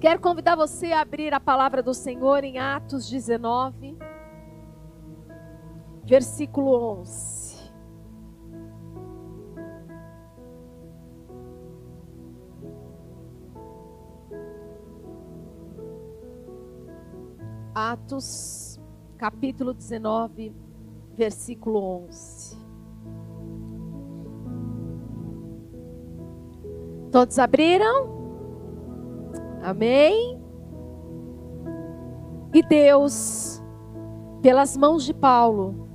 Quero convidar você a abrir a palavra do Senhor em Atos 19, versículo 11. Atos, capítulo 19, versículo 11. Todos abriram? Amém? E Deus, pelas mãos de Paulo,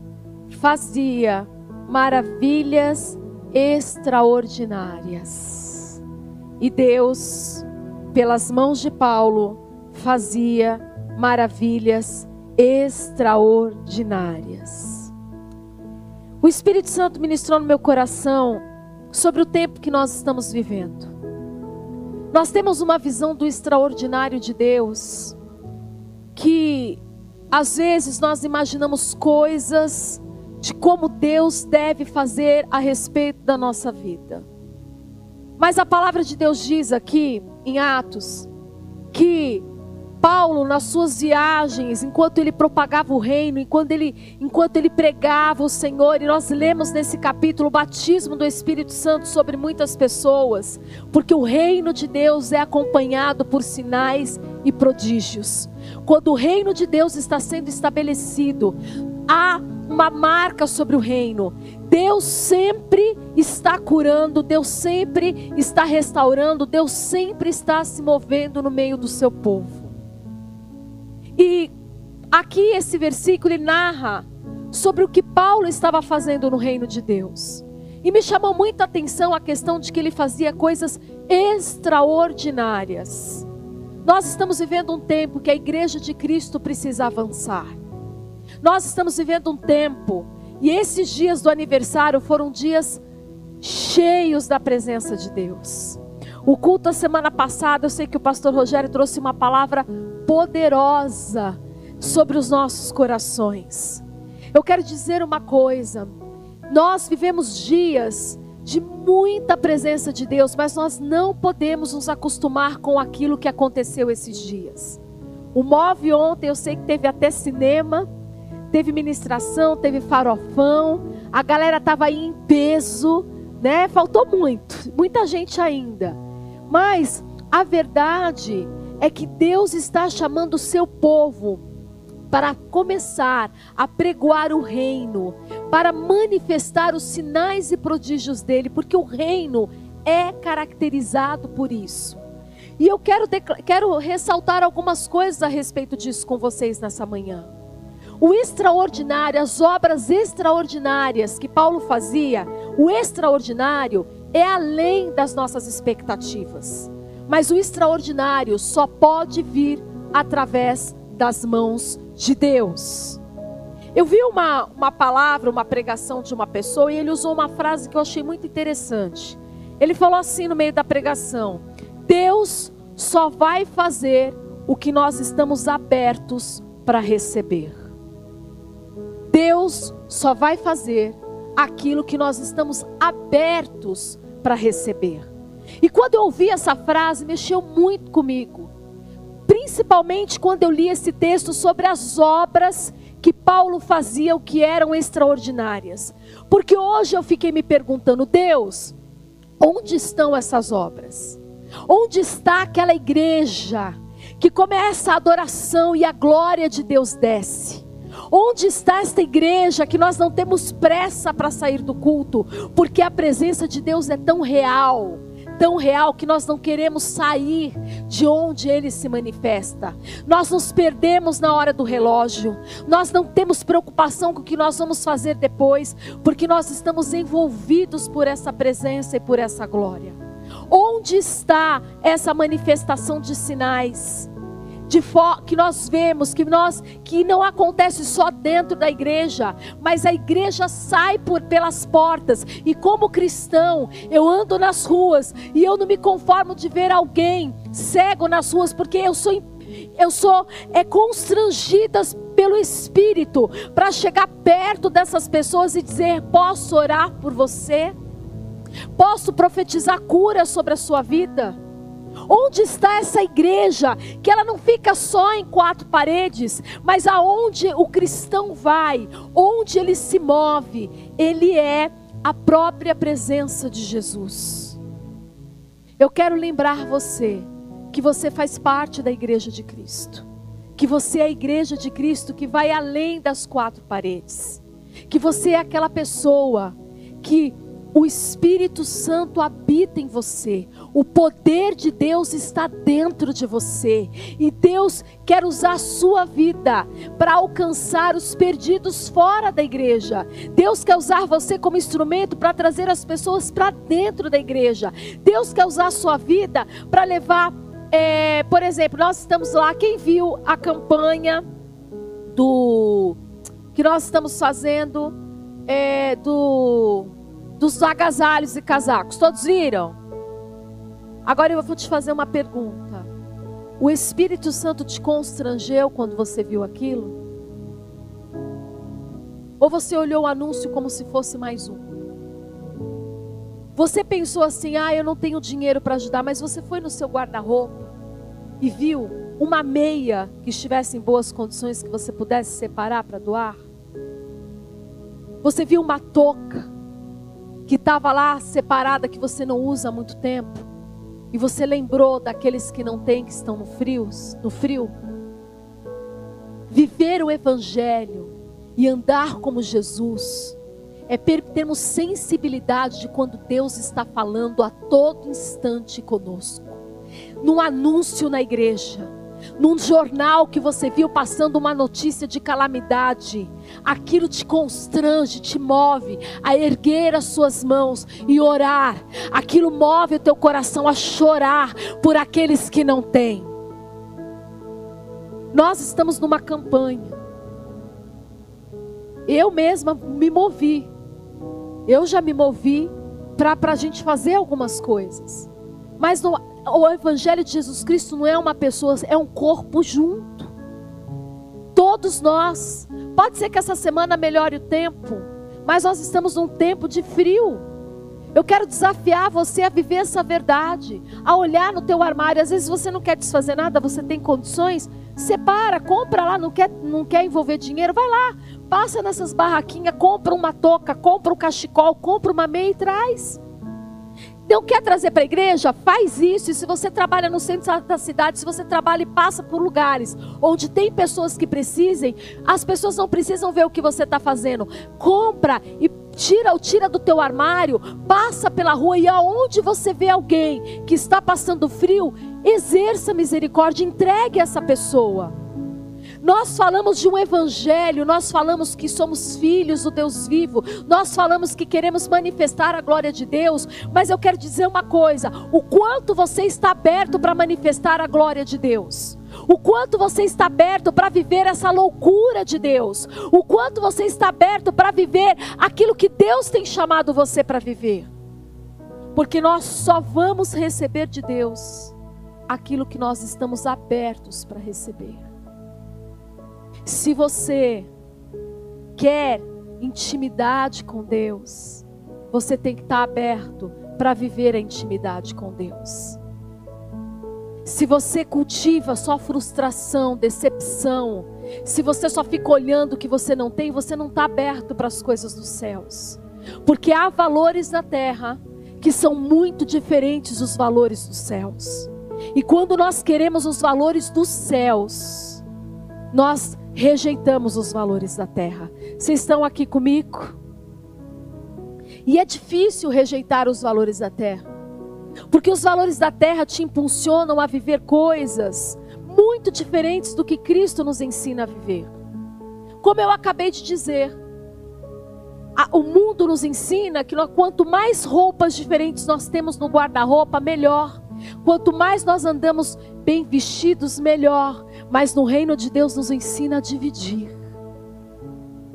fazia maravilhas extraordinárias. E Deus, pelas mãos de Paulo, fazia maravilhas extraordinárias. O Espírito Santo ministrou no meu coração sobre o tempo que nós estamos vivendo. Nós temos uma visão do extraordinário de Deus, que às vezes nós imaginamos coisas de como Deus deve fazer a respeito da nossa vida. Mas a palavra de Deus diz aqui em Atos que Paulo, nas suas viagens, enquanto ele propagava o reino, enquanto ele, enquanto ele pregava o Senhor, e nós lemos nesse capítulo o batismo do Espírito Santo sobre muitas pessoas, porque o reino de Deus é acompanhado por sinais e prodígios. Quando o reino de Deus está sendo estabelecido, há uma marca sobre o reino. Deus sempre está curando, Deus sempre está restaurando, Deus sempre está se movendo no meio do seu povo. E aqui esse versículo ele narra sobre o que Paulo estava fazendo no reino de Deus. E me chamou muita atenção a questão de que ele fazia coisas extraordinárias. Nós estamos vivendo um tempo que a igreja de Cristo precisa avançar. Nós estamos vivendo um tempo, e esses dias do aniversário foram dias cheios da presença de Deus. O culto da semana passada, eu sei que o pastor Rogério trouxe uma palavra poderosa sobre os nossos corações. Eu quero dizer uma coisa: nós vivemos dias de muita presença de Deus, mas nós não podemos nos acostumar com aquilo que aconteceu esses dias. O Move ontem, eu sei que teve até cinema, teve ministração, teve farofão, a galera estava aí em peso, né? Faltou muito, muita gente ainda. Mas a verdade é que Deus está chamando o seu povo para começar a pregoar o reino, para manifestar os sinais e prodígios dele, porque o reino é caracterizado por isso. E eu quero, quero ressaltar algumas coisas a respeito disso com vocês nessa manhã. O extraordinário, as obras extraordinárias que Paulo fazia, o extraordinário é além das nossas expectativas. Mas o extraordinário só pode vir através das mãos de Deus. Eu vi uma, uma palavra, uma pregação de uma pessoa e ele usou uma frase que eu achei muito interessante. Ele falou assim no meio da pregação: Deus só vai fazer o que nós estamos abertos para receber. Deus só vai fazer aquilo que nós estamos abertos para receber. E quando eu ouvi essa frase, mexeu muito comigo. Principalmente quando eu li esse texto sobre as obras que Paulo fazia, o que eram extraordinárias. Porque hoje eu fiquei me perguntando, Deus, onde estão essas obras? Onde está aquela igreja que começa a adoração e a glória de Deus desce? Onde está esta igreja que nós não temos pressa para sair do culto, porque a presença de Deus é tão real, tão real que nós não queremos sair de onde ele se manifesta. Nós nos perdemos na hora do relógio. Nós não temos preocupação com o que nós vamos fazer depois, porque nós estamos envolvidos por essa presença e por essa glória. Onde está essa manifestação de sinais? De que nós vemos que nós que não acontece só dentro da igreja, mas a igreja sai por pelas portas e como cristão, eu ando nas ruas e eu não me conformo de ver alguém cego nas ruas porque eu sou eu sou é constrangida pelo Espírito para chegar perto dessas pessoas e dizer: posso orar por você? Posso profetizar cura sobre a sua vida? Onde está essa igreja que ela não fica só em quatro paredes, mas aonde o cristão vai, onde ele se move, ele é a própria presença de Jesus. Eu quero lembrar você que você faz parte da igreja de Cristo, que você é a igreja de Cristo que vai além das quatro paredes, que você é aquela pessoa que o Espírito Santo habita em você, o poder de Deus está dentro de você, e Deus quer usar a sua vida para alcançar os perdidos fora da igreja. Deus quer usar você como instrumento para trazer as pessoas para dentro da igreja. Deus quer usar a sua vida para levar, é, por exemplo, nós estamos lá. Quem viu a campanha do que nós estamos fazendo é, do dos agasalhos e casacos. Todos viram? Agora eu vou te fazer uma pergunta. O Espírito Santo te constrangeu quando você viu aquilo? Ou você olhou o anúncio como se fosse mais um? Você pensou assim: ah, eu não tenho dinheiro para ajudar, mas você foi no seu guarda-roupa e viu uma meia que estivesse em boas condições que você pudesse separar para doar? Você viu uma touca que estava lá separada, que você não usa há muito tempo, e você lembrou daqueles que não têm, que estão no frio, no frio. Viver o evangelho e andar como Jesus é termos sensibilidade de quando Deus está falando a todo instante conosco. No anúncio na igreja, num jornal que você viu passando uma notícia de calamidade, aquilo te constrange, te move a erguer as suas mãos e orar. Aquilo move o teu coração a chorar por aqueles que não têm. Nós estamos numa campanha. Eu mesma me movi. Eu já me movi para a gente fazer algumas coisas. Mas no, o Evangelho de Jesus Cristo não é uma pessoa, é um corpo junto. Todos nós. Pode ser que essa semana melhore o tempo, mas nós estamos num tempo de frio. Eu quero desafiar você a viver essa verdade, a olhar no teu armário. Às vezes você não quer desfazer nada, você tem condições, separa, compra lá, não quer, não quer envolver dinheiro, vai lá, passa nessas barraquinhas, compra uma touca, compra um cachecol, compra uma meia e traz. Não quer trazer para a igreja? Faz isso. E se você trabalha no centro da cidade, se você trabalha e passa por lugares onde tem pessoas que precisem, as pessoas não precisam ver o que você está fazendo. Compra e tira o tira do teu armário, passa pela rua e aonde você vê alguém que está passando frio, exerça misericórdia, entregue essa pessoa. Nós falamos de um evangelho, nós falamos que somos filhos do Deus vivo, nós falamos que queremos manifestar a glória de Deus, mas eu quero dizer uma coisa: o quanto você está aberto para manifestar a glória de Deus. O quanto você está aberto para viver essa loucura de Deus. O quanto você está aberto para viver aquilo que Deus tem chamado você para viver. Porque nós só vamos receber de Deus aquilo que nós estamos abertos para receber. Se você quer intimidade com Deus, você tem que estar aberto para viver a intimidade com Deus. Se você cultiva só frustração, decepção, se você só fica olhando o que você não tem, você não está aberto para as coisas dos céus. Porque há valores na terra que são muito diferentes dos valores dos céus. E quando nós queremos os valores dos céus, nós rejeitamos os valores da terra. Vocês estão aqui comigo? E é difícil rejeitar os valores da terra, porque os valores da terra te impulsionam a viver coisas muito diferentes do que Cristo nos ensina a viver. Como eu acabei de dizer, a, o mundo nos ensina que nós, quanto mais roupas diferentes nós temos no guarda-roupa, melhor. Quanto mais nós andamos bem vestidos, melhor. Mas no reino de Deus nos ensina a dividir.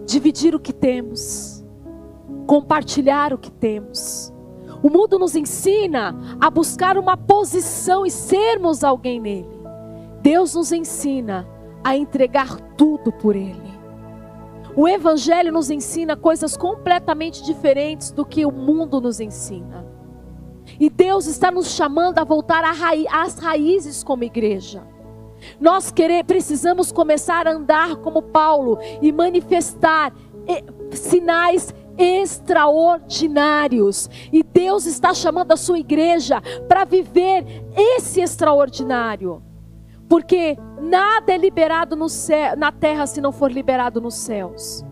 Dividir o que temos. Compartilhar o que temos. O mundo nos ensina a buscar uma posição e sermos alguém nele. Deus nos ensina a entregar tudo por Ele. O Evangelho nos ensina coisas completamente diferentes do que o mundo nos ensina. E Deus está nos chamando a voltar às raízes como igreja. Nós querer, precisamos começar a andar como Paulo e manifestar sinais extraordinários. E Deus está chamando a sua igreja para viver esse extraordinário. Porque nada é liberado no céu, na terra se não for liberado nos céus.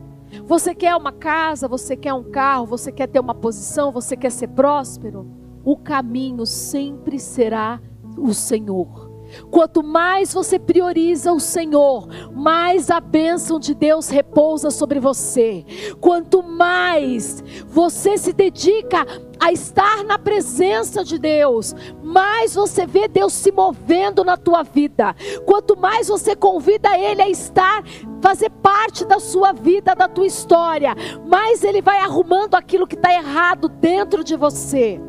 Você quer uma casa, você quer um carro, você quer ter uma posição, você quer ser próspero? O caminho sempre será o Senhor. Quanto mais você prioriza o Senhor, mais a bênção de Deus repousa sobre você. Quanto mais você se dedica a estar na presença de Deus, mais você vê Deus se movendo na tua vida. Quanto mais você convida Ele a estar, fazer parte da sua vida, da tua história, mais Ele vai arrumando aquilo que está errado dentro de você.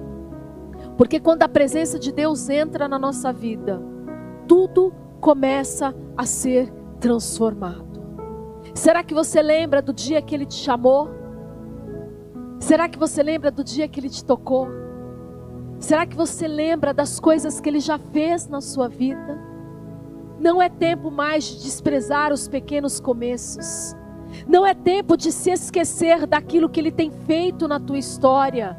Porque quando a presença de Deus entra na nossa vida, tudo começa a ser transformado. Será que você lembra do dia que Ele te chamou? Será que você lembra do dia que Ele te tocou? Será que você lembra das coisas que Ele já fez na sua vida? Não é tempo mais de desprezar os pequenos começos. Não é tempo de se esquecer daquilo que Ele tem feito na tua história.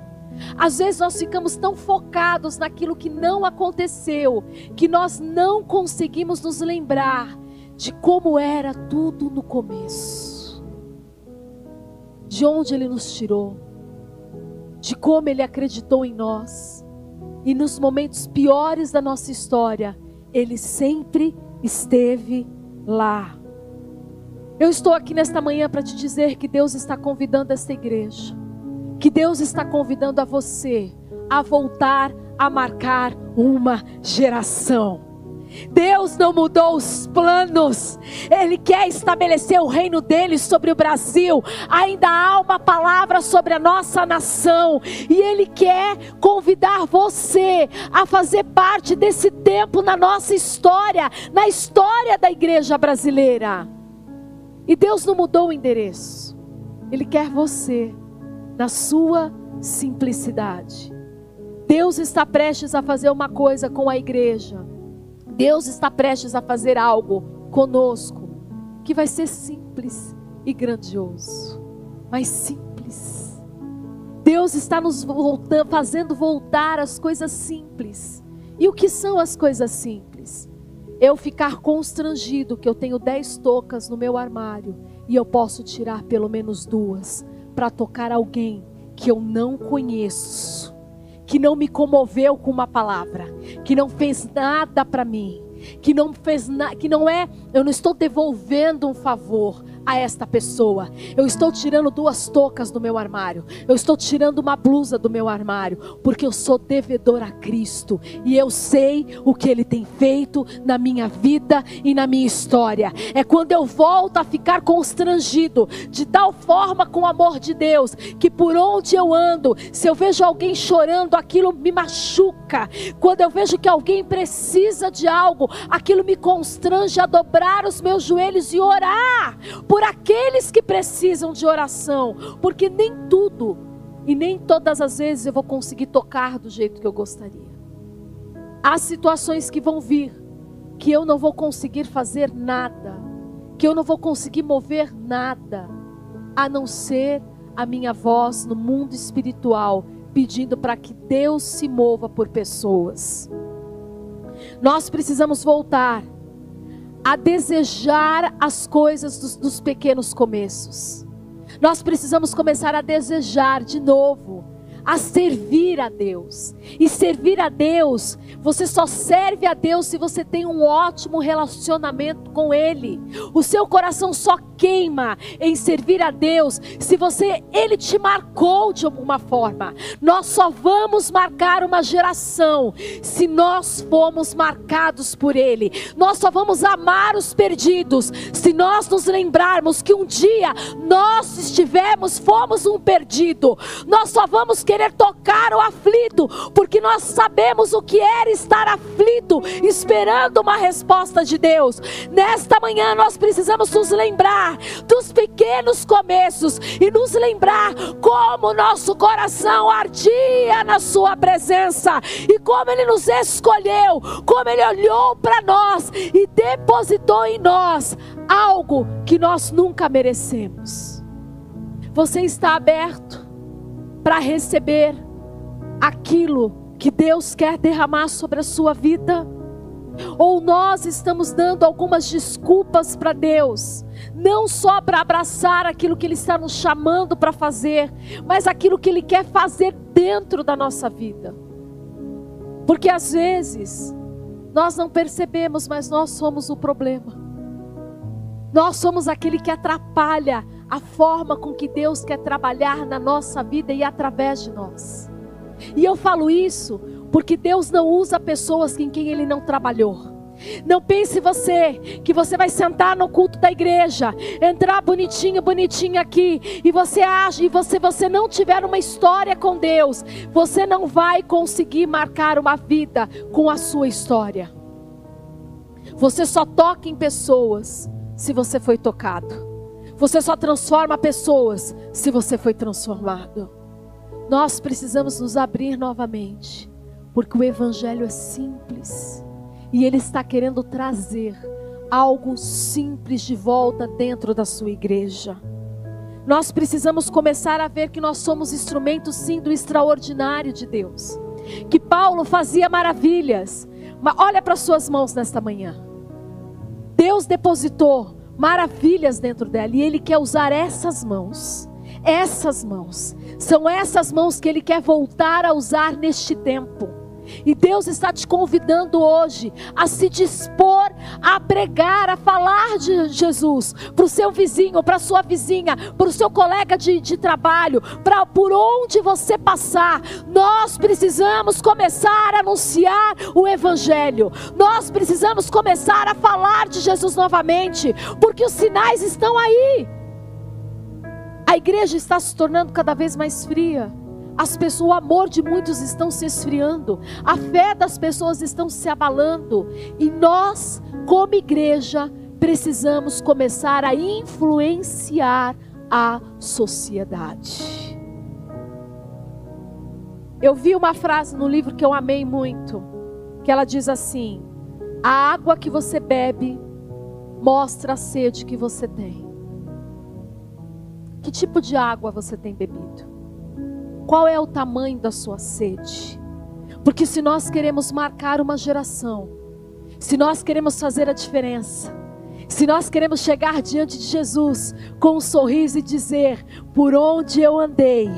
Às vezes nós ficamos tão focados naquilo que não aconteceu, que nós não conseguimos nos lembrar de como era tudo no começo. De onde ele nos tirou, de como ele acreditou em nós. E nos momentos piores da nossa história, ele sempre esteve lá. Eu estou aqui nesta manhã para te dizer que Deus está convidando esta igreja que Deus está convidando a você a voltar a marcar uma geração. Deus não mudou os planos, Ele quer estabelecer o reino dele sobre o Brasil. Ainda há uma palavra sobre a nossa nação, e Ele quer convidar você a fazer parte desse tempo na nossa história, na história da igreja brasileira. E Deus não mudou o endereço, Ele quer você na sua simplicidade. Deus está prestes a fazer uma coisa com a igreja. Deus está prestes a fazer algo conosco que vai ser simples e grandioso, mas simples. Deus está nos voltando, fazendo voltar as coisas simples. E o que são as coisas simples? Eu ficar constrangido que eu tenho dez tocas no meu armário e eu posso tirar pelo menos duas para tocar alguém que eu não conheço, que não me comoveu com uma palavra, que não fez nada para mim, que não fez nada, que não é, eu não estou devolvendo um favor, a esta pessoa. Eu estou tirando duas toucas do meu armário. Eu estou tirando uma blusa do meu armário, porque eu sou devedor a Cristo e eu sei o que ele tem feito na minha vida e na minha história. É quando eu volto a ficar constrangido de tal forma com o amor de Deus, que por onde eu ando, se eu vejo alguém chorando, aquilo me machuca. Quando eu vejo que alguém precisa de algo, aquilo me constrange a dobrar os meus joelhos e orar por aqueles que precisam de oração, porque nem tudo e nem todas as vezes eu vou conseguir tocar do jeito que eu gostaria. Há situações que vão vir que eu não vou conseguir fazer nada, que eu não vou conseguir mover nada, a não ser a minha voz no mundo espiritual pedindo para que Deus se mova por pessoas. Nós precisamos voltar a desejar as coisas dos, dos pequenos começos. Nós precisamos começar a desejar de novo a servir a Deus. E servir a Deus, você só serve a Deus se você tem um ótimo relacionamento com Ele. O seu coração só queima em servir a Deus se você Ele te marcou de alguma forma. Nós só vamos marcar uma geração se nós formos marcados por Ele. Nós só vamos amar os perdidos se nós nos lembrarmos que um dia nós estivemos, fomos um perdido. Nós só vamos querer tocar o aflito, porque nós sabemos o que era estar aflito, esperando uma resposta de Deus. Nesta manhã nós precisamos nos lembrar dos pequenos começos e nos lembrar como nosso coração ardia na Sua presença e como Ele nos escolheu, como Ele olhou para nós e depositou em nós algo que nós nunca merecemos. Você está aberto para receber aquilo que Deus quer derramar sobre a sua vida? Ou nós estamos dando algumas desculpas para Deus, não só para abraçar aquilo que Ele está nos chamando para fazer, mas aquilo que Ele quer fazer dentro da nossa vida. Porque às vezes nós não percebemos, mas nós somos o problema. Nós somos aquele que atrapalha a forma com que Deus quer trabalhar na nossa vida e através de nós. E eu falo isso porque Deus não usa pessoas em quem Ele não trabalhou. Não pense você que você vai sentar no culto da igreja, entrar bonitinho, bonitinho aqui, e você age, e você, você não tiver uma história com Deus, você não vai conseguir marcar uma vida com a sua história. Você só toca em pessoas se você foi tocado. Você só transforma pessoas se você foi transformado. Nós precisamos nos abrir novamente, porque o Evangelho é simples e Ele está querendo trazer algo simples de volta dentro da sua igreja. Nós precisamos começar a ver que nós somos instrumentos sim do extraordinário de Deus. Que Paulo fazia maravilhas. Mas olha para suas mãos nesta manhã. Deus depositou maravilhas dentro dela e ele quer usar essas mãos. Essas mãos. São essas mãos que ele quer voltar a usar neste tempo. E Deus está te convidando hoje a se dispor a pregar, a falar de Jesus para o seu vizinho, para a sua vizinha, para o seu colega de, de trabalho, para por onde você passar. Nós precisamos começar a anunciar o Evangelho. Nós precisamos começar a falar de Jesus novamente, porque os sinais estão aí. A igreja está se tornando cada vez mais fria. As pessoas, o amor de muitos estão se esfriando, a fé das pessoas estão se abalando, e nós, como igreja, precisamos começar a influenciar a sociedade. Eu vi uma frase no livro que eu amei muito, que ela diz assim: A água que você bebe mostra a sede que você tem. Que tipo de água você tem bebido? Qual é o tamanho da sua sede? Porque se nós queremos marcar uma geração, se nós queremos fazer a diferença, se nós queremos chegar diante de Jesus com um sorriso e dizer: Por onde eu andei,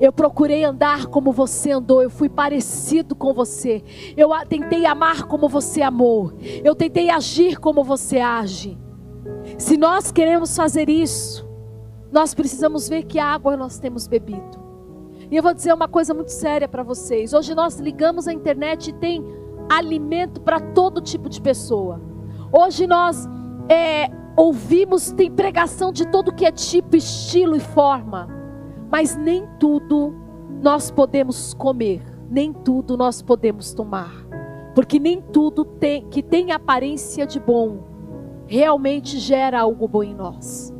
eu procurei andar como você andou, eu fui parecido com você, eu tentei amar como você amou, eu tentei agir como você age. Se nós queremos fazer isso, nós precisamos ver que água nós temos bebido. E eu vou dizer uma coisa muito séria para vocês. Hoje nós ligamos a internet e tem alimento para todo tipo de pessoa. Hoje nós é, ouvimos, tem pregação de todo que é tipo, estilo e forma. Mas nem tudo nós podemos comer, nem tudo nós podemos tomar. Porque nem tudo tem, que tem aparência de bom realmente gera algo bom em nós.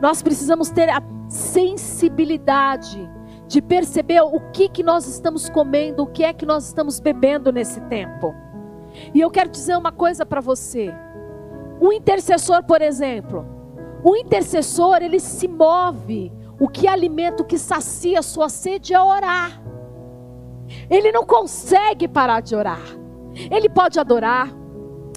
Nós precisamos ter a sensibilidade de perceber o que, que nós estamos comendo, o que é que nós estamos bebendo nesse tempo. E eu quero dizer uma coisa para você. Um intercessor, por exemplo, o intercessor, ele se move. O que alimenta, o que sacia a sua sede é orar. Ele não consegue parar de orar. Ele pode adorar,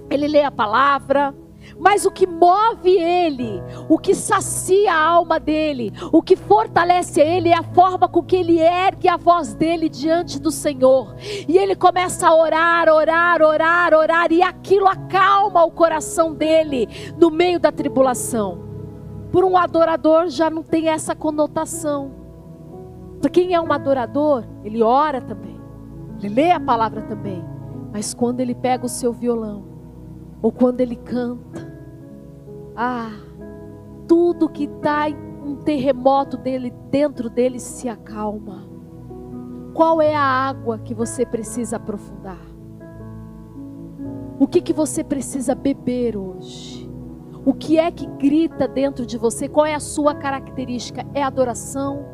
ele lê a palavra, mas o que move ele, o que sacia a alma dele, o que fortalece ele é a forma com que ele ergue a voz dele diante do Senhor. E ele começa a orar, orar, orar, orar, e aquilo acalma o coração dele no meio da tribulação. Por um adorador já não tem essa conotação. Para quem é um adorador, ele ora também, ele lê a palavra também, mas quando ele pega o seu violão, ou quando ele canta, ah, tudo que está um terremoto dele dentro dele se acalma. Qual é a água que você precisa aprofundar? O que que você precisa beber hoje? O que é que grita dentro de você? Qual é a sua característica? É adoração?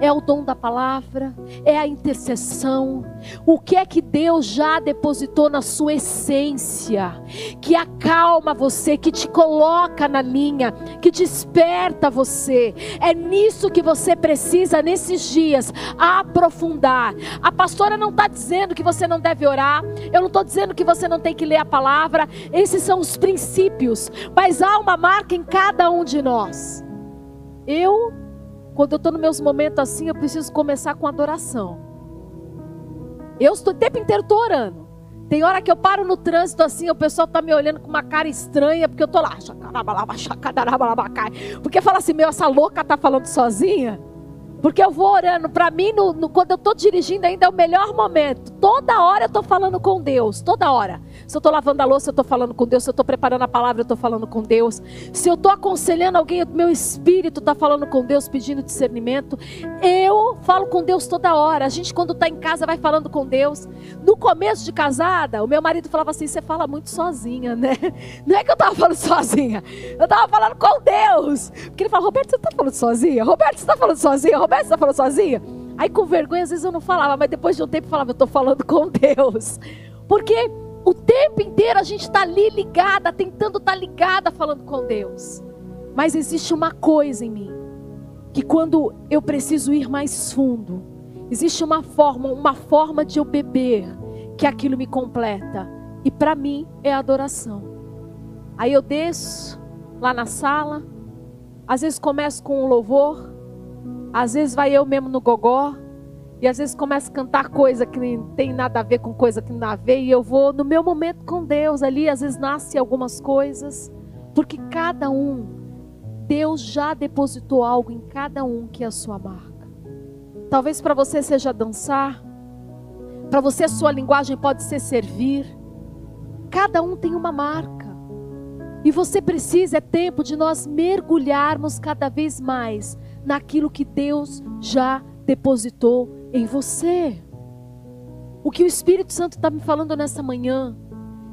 É o dom da palavra, é a intercessão. O que é que Deus já depositou na sua essência, que acalma você, que te coloca na linha, que desperta você. É nisso que você precisa nesses dias aprofundar. A pastora não está dizendo que você não deve orar, eu não estou dizendo que você não tem que ler a palavra. Esses são os princípios, mas há uma marca em cada um de nós. Eu quando eu estou nos meus momentos assim, eu preciso começar com adoração. Eu estou o tempo inteiro tô orando. Tem hora que eu paro no trânsito assim, o pessoal está me olhando com uma cara estranha, porque eu tô lá, porque fala assim, meu, essa louca tá falando sozinha. Porque eu vou orando. Para mim, no, no, quando eu estou dirigindo, ainda é o melhor momento. Toda hora eu estou falando com Deus. Toda hora. Se eu estou lavando a louça, eu estou falando com Deus. Se eu estou preparando a palavra, eu estou falando com Deus. Se eu estou aconselhando alguém, meu espírito está falando com Deus, pedindo discernimento. Eu falo com Deus toda hora. A gente, quando está em casa, vai falando com Deus. No começo de casada, o meu marido falava assim: você fala muito sozinha, né? Não é que eu estava falando sozinha. Eu estava falando com Deus. Porque ele fala: Roberto, você está falando sozinha? Roberto, você está falando sozinha? Está falando sozinha? Aí com vergonha, às vezes eu não falava, mas depois de um tempo eu falava: eu estou falando com Deus. Porque o tempo inteiro a gente está ali ligada, tentando estar tá ligada falando com Deus. Mas existe uma coisa em mim, que quando eu preciso ir mais fundo, existe uma forma, uma forma de eu beber, que aquilo me completa. E para mim é adoração. Aí eu desço lá na sala, às vezes começo com um louvor, às vezes vai eu mesmo no gogó, e às vezes começo a cantar coisa que não tem nada a ver com coisa que não tem a ver. E eu vou no meu momento com Deus ali. Às vezes nasce algumas coisas. Porque cada um, Deus já depositou algo em cada um que é a sua marca. Talvez para você seja dançar. Para você a sua linguagem pode ser servir. Cada um tem uma marca. E você precisa, é tempo de nós mergulharmos cada vez mais naquilo que Deus já depositou em você. O que o Espírito Santo está me falando nessa manhã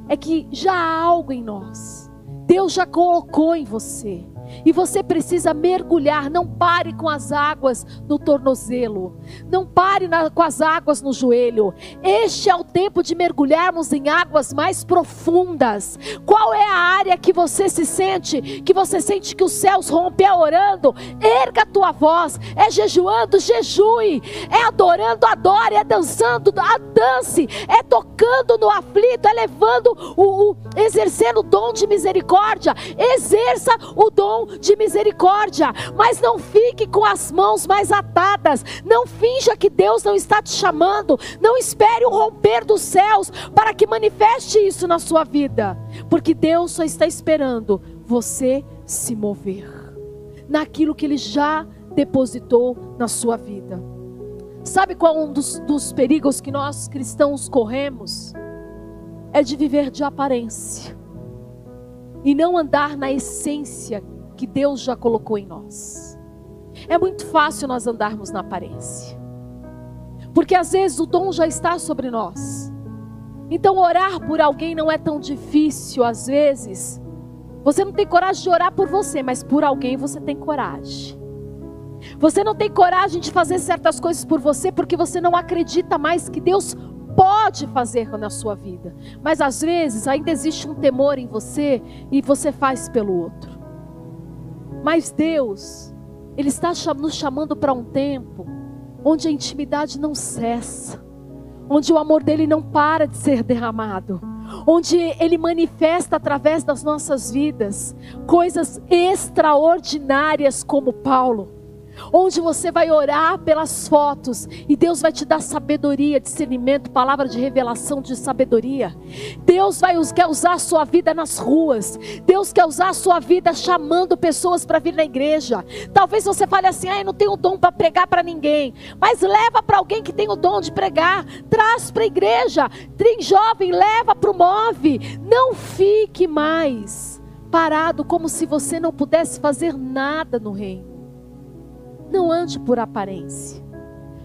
é que já há algo em nós. Deus já colocou em você. E você precisa mergulhar, não pare com as águas no tornozelo, não pare na, com as águas no joelho. Este é o tempo de mergulharmos em águas mais profundas. Qual é a área que você se sente, que você sente que os céus rompem? É orando, erga a tua voz, é jejuando, jejue, é adorando, adore, é dançando, dance, é tocando no aflito, é levando o, o exercendo o dom de misericórdia, exerça o dom de misericórdia, mas não fique com as mãos mais atadas. Não finja que Deus não está te chamando. Não espere o romper dos céus para que manifeste isso na sua vida, porque Deus só está esperando você se mover naquilo que Ele já depositou na sua vida. Sabe qual é um dos, dos perigos que nós cristãos corremos? É de viver de aparência e não andar na essência que Deus já colocou em nós. É muito fácil nós andarmos na aparência, porque às vezes o dom já está sobre nós. Então, orar por alguém não é tão difícil, às vezes. Você não tem coragem de orar por você, mas por alguém você tem coragem. Você não tem coragem de fazer certas coisas por você porque você não acredita mais que Deus pode fazer na sua vida. Mas às vezes ainda existe um temor em você e você faz pelo outro. Mas Deus, Ele está nos chamando para um tempo onde a intimidade não cessa, onde o amor dele não para de ser derramado, onde ele manifesta através das nossas vidas coisas extraordinárias como Paulo onde você vai orar pelas fotos e Deus vai te dar sabedoria, discernimento, palavra de revelação de sabedoria. Deus vai quer usar a sua vida nas ruas. Deus quer usar a sua vida chamando pessoas para vir na igreja. Talvez você fale assim: "Ah, eu não tenho dom para pregar para ninguém". Mas leva para alguém que tem o dom de pregar, traz para a igreja. Tem jovem, leva, promove. Não fique mais parado como se você não pudesse fazer nada no reino. Não ande por aparência.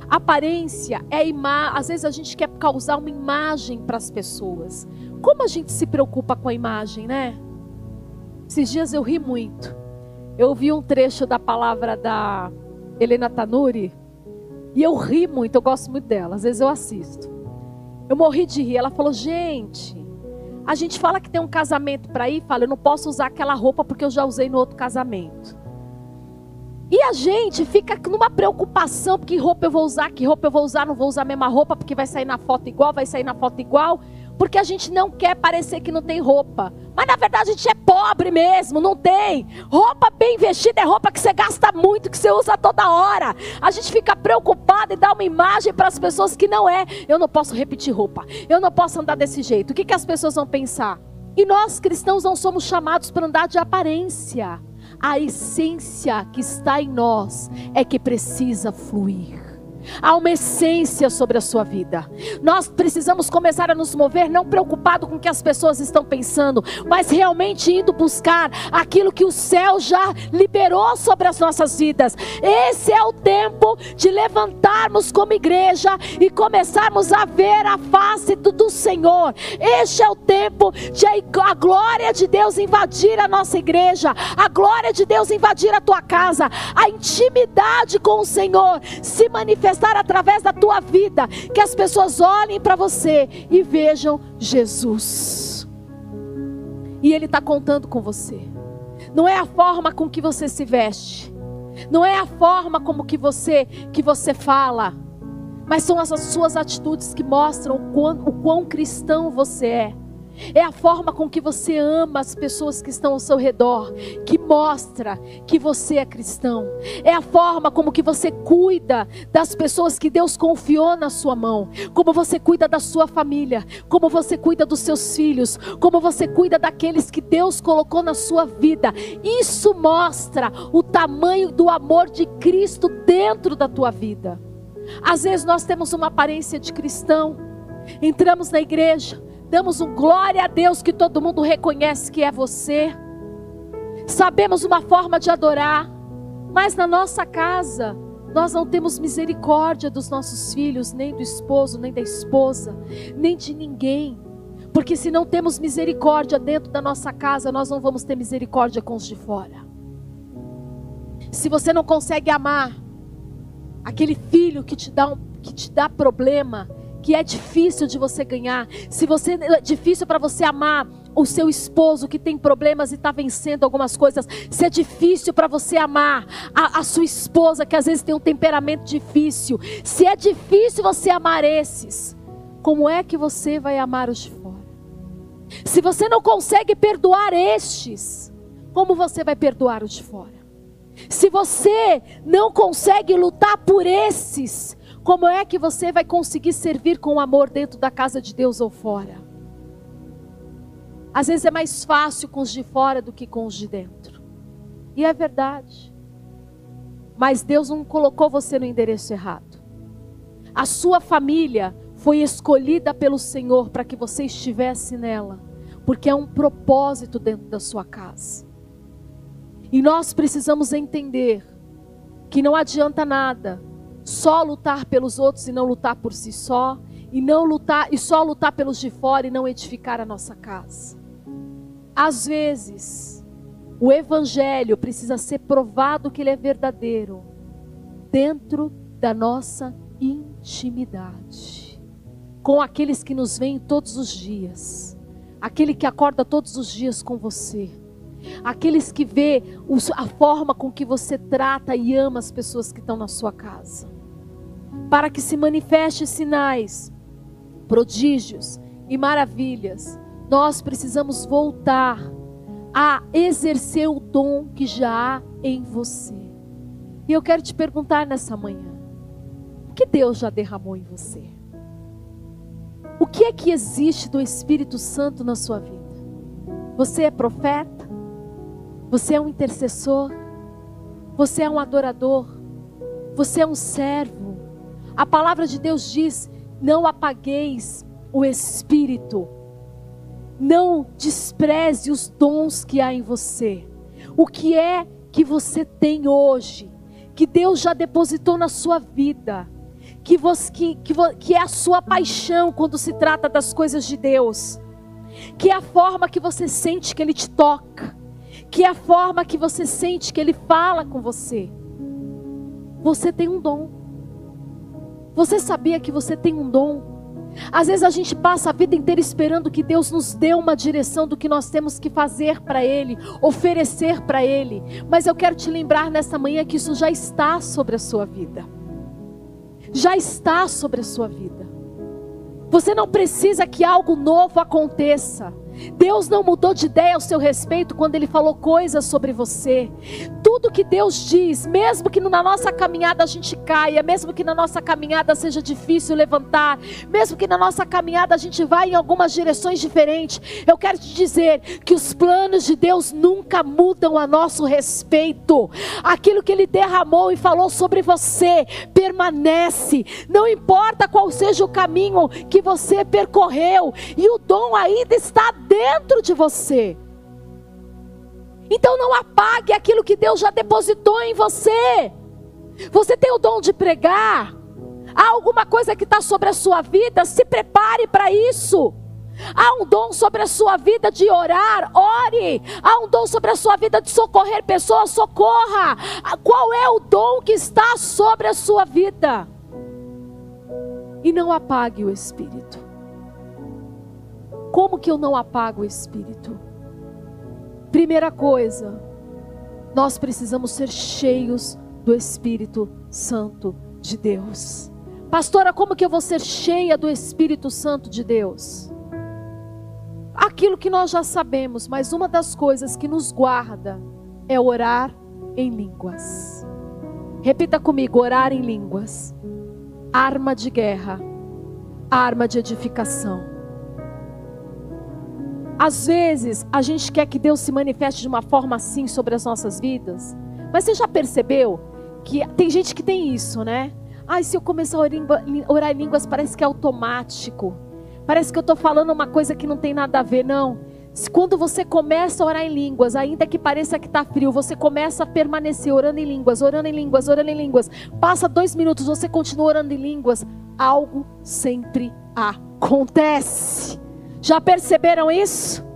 Aparência é imagem. Às vezes a gente quer causar uma imagem para as pessoas. Como a gente se preocupa com a imagem, né? Esses dias eu ri muito. Eu ouvi um trecho da palavra da Helena Tanuri e eu ri muito. Eu gosto muito dela. Às vezes eu assisto. Eu morri de rir. Ela falou: gente, a gente fala que tem um casamento para ir, fala, eu não posso usar aquela roupa porque eu já usei no outro casamento. E a gente fica numa preocupação, que roupa eu vou usar, que roupa eu vou usar, não vou usar a mesma roupa, porque vai sair na foto igual, vai sair na foto igual porque a gente não quer parecer que não tem roupa. Mas na verdade a gente é pobre mesmo, não tem. Roupa bem vestida é roupa que você gasta muito, que você usa toda hora. A gente fica preocupado e dá uma imagem para as pessoas que não é. Eu não posso repetir roupa, eu não posso andar desse jeito. O que, que as pessoas vão pensar? E nós cristãos não somos chamados para andar de aparência. A essência que está em nós é que precisa fluir. Há uma essência sobre a sua vida. Nós precisamos começar a nos mover não preocupado com o que as pessoas estão pensando, mas realmente indo buscar aquilo que o céu já liberou sobre as nossas vidas. Esse é o tempo de levantarmos como igreja e começarmos a ver a face do, Senhor. Este é o tempo de a glória de Deus invadir a nossa igreja, a glória de Deus invadir a tua casa, a intimidade com o Senhor se manifestar manifestar através da tua vida, que as pessoas olhem para você e vejam Jesus. E Ele está contando com você. Não é a forma com que você se veste, não é a forma como que você que você fala, mas são as suas atitudes que mostram o quão, o quão cristão você é é a forma com que você ama as pessoas que estão ao seu redor, que mostra que você é cristão. É a forma como que você cuida das pessoas que Deus confiou na sua mão, como você cuida da sua família, como você cuida dos seus filhos, como você cuida daqueles que Deus colocou na sua vida. Isso mostra o tamanho do amor de Cristo dentro da tua vida. Às vezes nós temos uma aparência de cristão, entramos na igreja, damos um glória a Deus que todo mundo reconhece que é você. Sabemos uma forma de adorar, mas na nossa casa nós não temos misericórdia dos nossos filhos, nem do esposo, nem da esposa, nem de ninguém. Porque se não temos misericórdia dentro da nossa casa, nós não vamos ter misericórdia com os de fora. Se você não consegue amar aquele filho que te dá, um, que te dá problema, que é difícil de você ganhar, se você é difícil para você amar o seu esposo que tem problemas e está vencendo algumas coisas, se é difícil para você amar a, a, sua esposa que às vezes tem um temperamento difícil, se é difícil você amar esses, como é que você vai amar os de fora? Se você não consegue perdoar estes, como você vai perdoar os de fora? Se você não consegue lutar por esses, como é que você vai conseguir servir com amor dentro da casa de Deus ou fora? Às vezes é mais fácil com os de fora do que com os de dentro. E é verdade. Mas Deus não colocou você no endereço errado. A sua família foi escolhida pelo Senhor para que você estivesse nela, porque é um propósito dentro da sua casa. E nós precisamos entender que não adianta nada só lutar pelos outros e não lutar por si só, e não lutar e só lutar pelos de fora e não edificar a nossa casa. Às vezes, o evangelho precisa ser provado que ele é verdadeiro dentro da nossa intimidade, com aqueles que nos veem todos os dias, aquele que acorda todos os dias com você aqueles que vê a forma com que você trata e ama as pessoas que estão na sua casa. Para que se manifeste sinais, prodígios e maravilhas, nós precisamos voltar a exercer o dom que já há em você. E eu quero te perguntar nessa manhã: o que Deus já derramou em você? O que é que existe do Espírito Santo na sua vida? Você é profeta? Você é um intercessor. Você é um adorador. Você é um servo. A palavra de Deus diz: não apagueis o espírito. Não despreze os dons que há em você. O que é que você tem hoje, que Deus já depositou na sua vida, que, você, que, que, que é a sua paixão quando se trata das coisas de Deus, que é a forma que você sente que Ele te toca, que é a forma que você sente que Ele fala com você. Você tem um dom. Você sabia que você tem um dom? Às vezes a gente passa a vida inteira esperando que Deus nos dê uma direção do que nós temos que fazer para Ele, oferecer para Ele. Mas eu quero te lembrar nessa manhã que isso já está sobre a sua vida. Já está sobre a sua vida. Você não precisa que algo novo aconteça. Deus não mudou de ideia ao seu respeito quando Ele falou coisas sobre você. Tudo que Deus diz, mesmo que na nossa caminhada a gente caia, mesmo que na nossa caminhada seja difícil levantar, mesmo que na nossa caminhada a gente vá em algumas direções diferentes, eu quero te dizer que os planos de Deus nunca mudam a nosso respeito. Aquilo que Ele derramou e falou sobre você permanece, não importa qual seja o caminho que você percorreu, e o dom ainda está dentro de você. Então não apague aquilo que Deus já depositou em você. Você tem o dom de pregar. Há alguma coisa que está sobre a sua vida, se prepare para isso. Há um dom sobre a sua vida de orar, ore. Há um dom sobre a sua vida de socorrer pessoas, socorra. Qual é o dom que está sobre a sua vida? E não apague o Espírito. Como que eu não apago o Espírito? Primeira coisa, nós precisamos ser cheios do Espírito Santo de Deus. Pastora, como que eu vou ser cheia do Espírito Santo de Deus? Aquilo que nós já sabemos, mas uma das coisas que nos guarda é orar em línguas. Repita comigo: orar em línguas. Arma de guerra, arma de edificação. Às vezes, a gente quer que Deus se manifeste de uma forma assim sobre as nossas vidas. Mas você já percebeu que tem gente que tem isso, né? Ai, se eu começar a orar em línguas, parece que é automático. Parece que eu estou falando uma coisa que não tem nada a ver. Não. Quando você começa a orar em línguas, ainda que pareça que está frio, você começa a permanecer orando em línguas, orando em línguas, orando em línguas. Passa dois minutos, você continua orando em línguas. Algo sempre acontece. Já perceberam isso?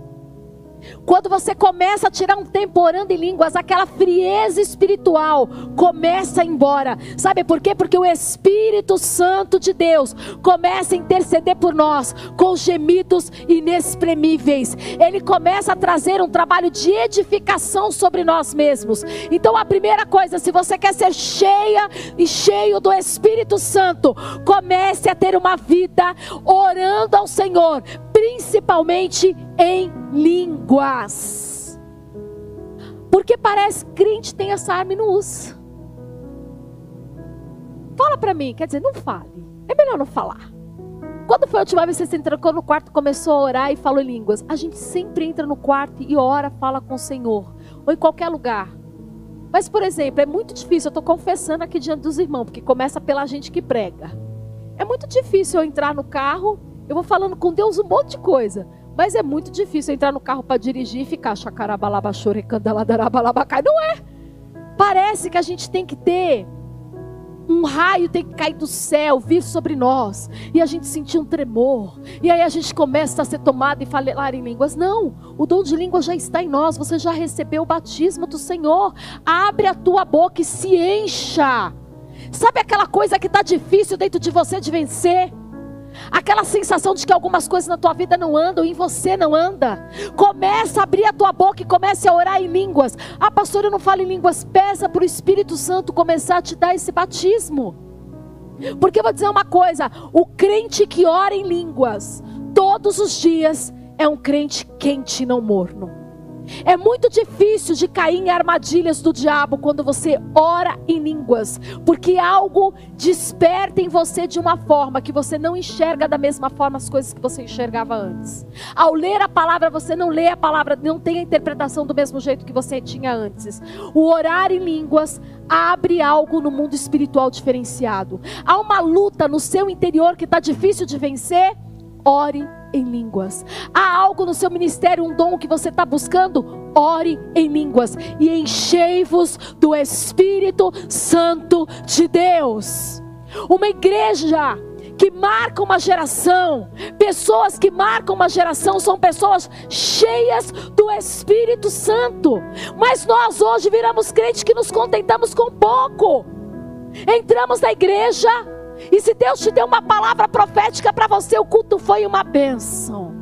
Quando você começa a tirar um tempo orando em línguas, aquela frieza espiritual começa a ir embora. Sabe por quê? Porque o Espírito Santo de Deus começa a interceder por nós com gemidos inexprimíveis. Ele começa a trazer um trabalho de edificação sobre nós mesmos. Então, a primeira coisa, se você quer ser cheia e cheio do Espírito Santo, comece a ter uma vida orando ao Senhor, principalmente em línguas. Porque parece que crente tem essa arma e não usa. Fala para mim, quer dizer, não fale. É melhor não falar. Quando foi a última vez que você entrou no quarto, começou a orar e falou em línguas? A gente sempre entra no quarto e ora, fala com o Senhor. Ou em qualquer lugar. Mas, por exemplo, é muito difícil, eu estou confessando aqui diante dos irmãos, porque começa pela gente que prega. É muito difícil eu entrar no carro, eu vou falando com Deus um monte de coisa. Mas é muito difícil entrar no carro para dirigir e ficar chacarabalabachore, Não é. Parece que a gente tem que ter um raio tem que cair do céu, vir sobre nós, e a gente sentir um tremor, e aí a gente começa a ser tomado e falar em línguas. Não, o dom de língua já está em nós, você já recebeu o batismo do Senhor. Abre a tua boca e se encha. Sabe aquela coisa que está difícil dentro de você de vencer? Aquela sensação de que algumas coisas na tua vida não andam e em você não anda. Começa a abrir a tua boca e comece a orar em línguas. Ah, pastor, eu não falo em línguas. Pesa para o Espírito Santo começar a te dar esse batismo. Porque eu vou dizer uma coisa: o crente que ora em línguas todos os dias é um crente quente e não morno. É muito difícil de cair em armadilhas do diabo quando você ora em línguas, porque algo desperta em você de uma forma que você não enxerga da mesma forma as coisas que você enxergava antes. Ao ler a palavra, você não lê a palavra, não tem a interpretação do mesmo jeito que você tinha antes. O orar em línguas abre algo no mundo espiritual diferenciado. Há uma luta no seu interior que está difícil de vencer. Ore em línguas. Há algo no seu ministério, um dom que você está buscando? Ore em línguas e enchei-vos do Espírito Santo de Deus. Uma igreja que marca uma geração, pessoas que marcam uma geração são pessoas cheias do Espírito Santo. Mas nós hoje viramos crentes que nos contentamos com pouco. Entramos na igreja e se Deus te deu uma palavra profética para você, o culto foi uma bênção.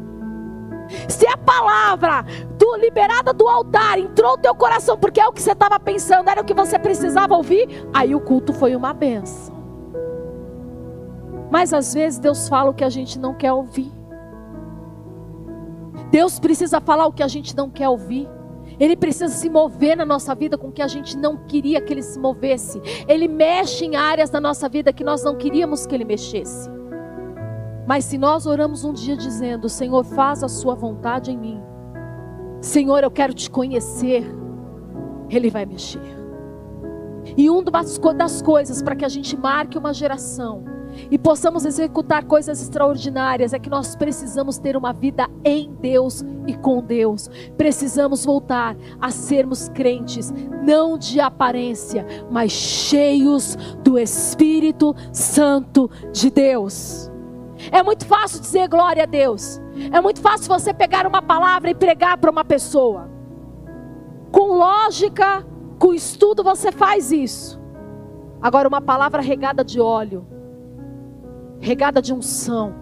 Se a palavra do, liberada do altar entrou no teu coração, porque é o que você estava pensando, era o que você precisava ouvir, aí o culto foi uma bênção. Mas às vezes Deus fala o que a gente não quer ouvir. Deus precisa falar o que a gente não quer ouvir. Ele precisa se mover na nossa vida com que a gente não queria que ele se movesse. Ele mexe em áreas da nossa vida que nós não queríamos que ele mexesse. Mas se nós oramos um dia dizendo: Senhor, faz a sua vontade em mim. Senhor, eu quero te conhecer. Ele vai mexer. E uma das coisas para que a gente marque uma geração e possamos executar coisas extraordinárias, é que nós precisamos ter uma vida em Deus e com Deus. Precisamos voltar a sermos crentes, não de aparência, mas cheios do Espírito Santo de Deus. É muito fácil dizer glória a Deus. É muito fácil você pegar uma palavra e pregar para uma pessoa. Com lógica, com estudo, você faz isso. Agora, uma palavra regada de óleo regada de unção,